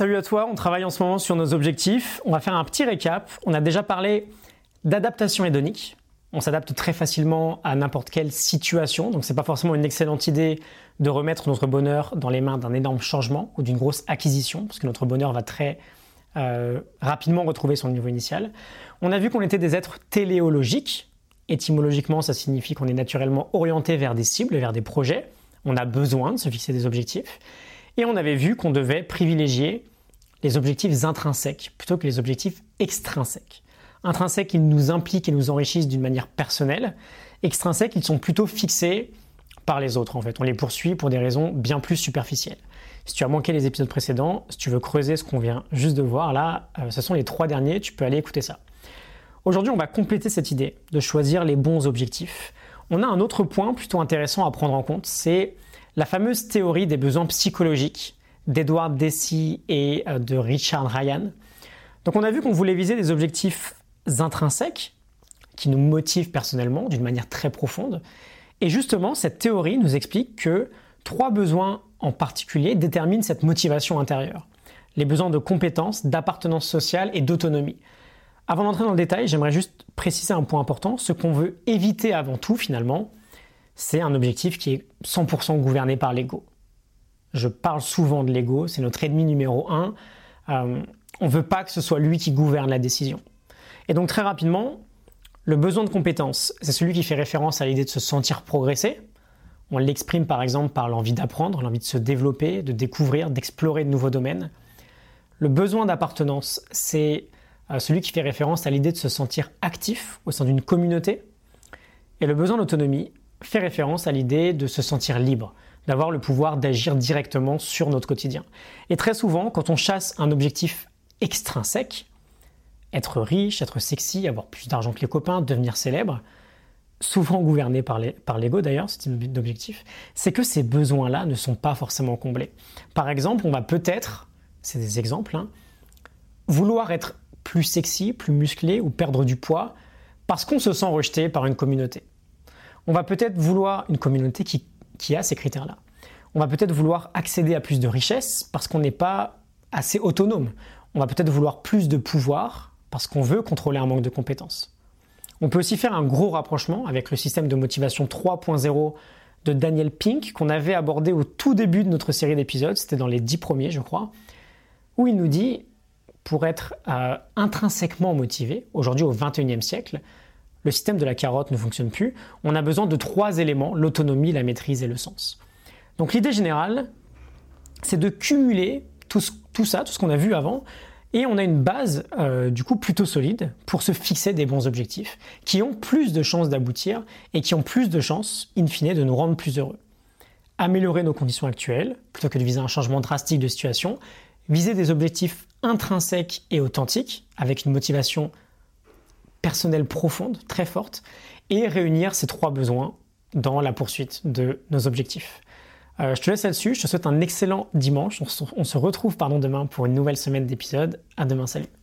Salut à toi, on travaille en ce moment sur nos objectifs. On va faire un petit récap. On a déjà parlé d'adaptation hédonique. On s'adapte très facilement à n'importe quelle situation, donc c'est pas forcément une excellente idée de remettre notre bonheur dans les mains d'un énorme changement ou d'une grosse acquisition, parce que notre bonheur va très euh, rapidement retrouver son niveau initial. On a vu qu'on était des êtres téléologiques. Étymologiquement, ça signifie qu'on est naturellement orienté vers des cibles, vers des projets. On a besoin de se fixer des objectifs. Et on avait vu qu'on devait privilégier les objectifs intrinsèques plutôt que les objectifs extrinsèques. Intrinsèques, ils nous impliquent et nous enrichissent d'une manière personnelle. Extrinsèques, ils sont plutôt fixés par les autres en fait. On les poursuit pour des raisons bien plus superficielles. Si tu as manqué les épisodes précédents, si tu veux creuser ce qu'on vient juste de voir là, euh, ce sont les trois derniers, tu peux aller écouter ça. Aujourd'hui, on va compléter cette idée de choisir les bons objectifs. On a un autre point plutôt intéressant à prendre en compte, c'est la fameuse théorie des besoins psychologiques d'Edward Deci et euh, de Richard Ryan. Donc on a vu qu'on voulait viser des objectifs intrinsèques qui nous motivent personnellement d'une manière très profonde. Et justement, cette théorie nous explique que trois besoins en particulier déterminent cette motivation intérieure. Les besoins de compétences, d'appartenance sociale et d'autonomie. Avant d'entrer dans le détail, j'aimerais juste préciser un point important. Ce qu'on veut éviter avant tout, finalement, c'est un objectif qui est 100% gouverné par l'ego. Je parle souvent de l'ego, c'est notre ennemi numéro un. Euh, on ne veut pas que ce soit lui qui gouverne la décision. Et donc très rapidement, le besoin de compétence, c'est celui qui fait référence à l'idée de se sentir progresser. On l'exprime par exemple par l'envie d'apprendre, l'envie de se développer, de découvrir, d'explorer de nouveaux domaines. Le besoin d'appartenance, c'est euh, celui qui fait référence à l'idée de se sentir actif au sein d'une communauté. Et le besoin d'autonomie, fait référence à l'idée de se sentir libre, d'avoir le pouvoir d'agir directement sur notre quotidien. Et très souvent, quand on chasse un objectif extrinsèque, être riche, être sexy, avoir plus d'argent que les copains, devenir célèbre, souvent gouverné par l'ego d'ailleurs, c'est type d'objectif, c'est que ces besoins-là ne sont pas forcément comblés. Par exemple, on va peut-être, c'est des exemples, hein, vouloir être plus sexy, plus musclé ou perdre du poids parce qu'on se sent rejeté par une communauté on va peut-être vouloir une communauté qui, a ces critères-là. On va peut-être vouloir accéder à plus de richesses parce qu'on n'est pas assez autonome. On va peut-être vouloir plus de pouvoir parce qu'on veut contrôler un manque de compétences. On peut aussi faire un gros rapprochement avec le système de motivation 3.0 de Daniel Pink qu'on avait abordé au tout début de notre série d'épisodes, c'était dans les dix premiers je crois, où il nous dit, pour être euh, intrinsèquement motivé, aujourd'hui au 21e siècle, le système de la carotte ne fonctionne plus. On a besoin de trois éléments, l'autonomie, la maîtrise et le sens. Donc l'idée générale, c'est de cumuler tout, ça, tout ce qu'on a vu avant, et on a une base euh, du coup plutôt solide pour se fixer des bons objectifs qui ont plus de chances d'aboutir et qui ont plus de chances, in fine, de nous rendre plus heureux. Améliorer nos conditions actuelles plutôt que de viser un changement drastique de situation, viser des objectifs intrinsèques et authentiques avec une motivation personnelle profonde, très forte, et réunir ces trois besoins dans la poursuite de nos objectifs. Euh, je te laisse là-dessus, je te souhaite un excellent dimanche, on se, retrouve demain pour une nouvelle semaine d'épisodes. À demain, salut